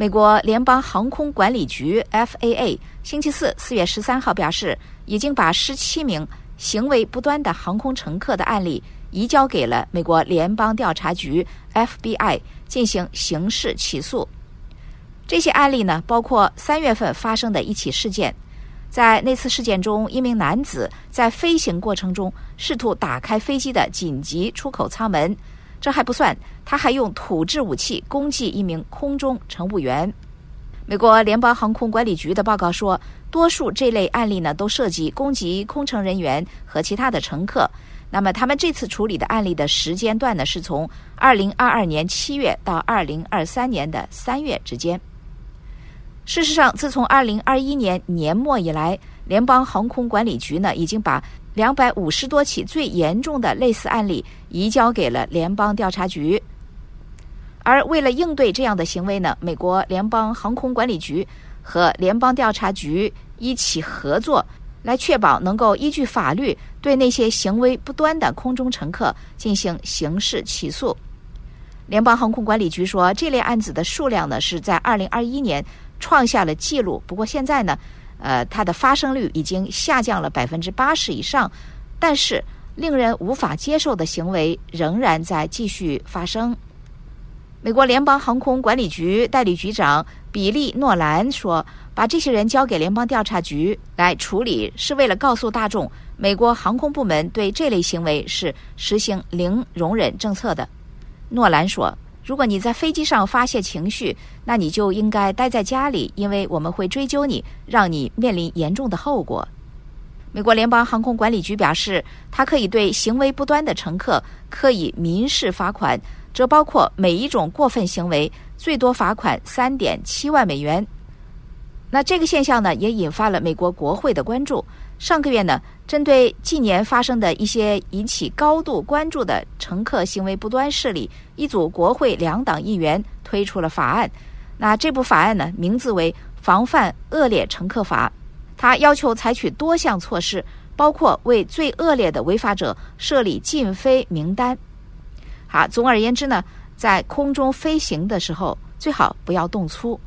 美国联邦航空管理局 （FAA） 星期四四月十三号表示，已经把十七名行为不端的航空乘客的案例移交给了美国联邦调查局 （FBI） 进行刑事起诉。这些案例呢，包括三月份发生的一起事件，在那次事件中，一名男子在飞行过程中试图打开飞机的紧急出口舱门。这还不算，他还用土制武器攻击一名空中乘务员。美国联邦航空管理局的报告说，多数这类案例呢都涉及攻击空乘人员和其他的乘客。那么，他们这次处理的案例的时间段呢，是从二零二二年七月到二零二三年的三月之间。事实上，自从二零二一年年末以来，联邦航空管理局呢已经把。两百五十多起最严重的类似案例移交给了联邦调查局，而为了应对这样的行为呢，美国联邦航空管理局和联邦调查局一起合作，来确保能够依据法律对那些行为不端的空中乘客进行刑事起诉。联邦航空管理局说，这类案子的数量呢是在二零二一年创下了纪录，不过现在呢。呃，它的发生率已经下降了百分之八十以上，但是令人无法接受的行为仍然在继续发生。美国联邦航空管理局代理局长比利·诺兰说：“把这些人交给联邦调查局来处理，是为了告诉大众，美国航空部门对这类行为是实行零容忍政策的。”诺兰说。如果你在飞机上发泄情绪，那你就应该待在家里，因为我们会追究你，让你面临严重的后果。美国联邦航空管理局表示，它可以对行为不端的乘客可以民事罚款，这包括每一种过分行为最多罚款三点七万美元。那这个现象呢，也引发了美国国会的关注。上个月呢，针对近年发生的一些引起高度关注的乘客行为不端事例，一组国会两党议员推出了法案。那这部法案呢，名字为《防范恶劣乘客法》，它要求采取多项措施，包括为最恶劣的违法者设立禁飞名单。好，总而言之呢，在空中飞行的时候，最好不要动粗。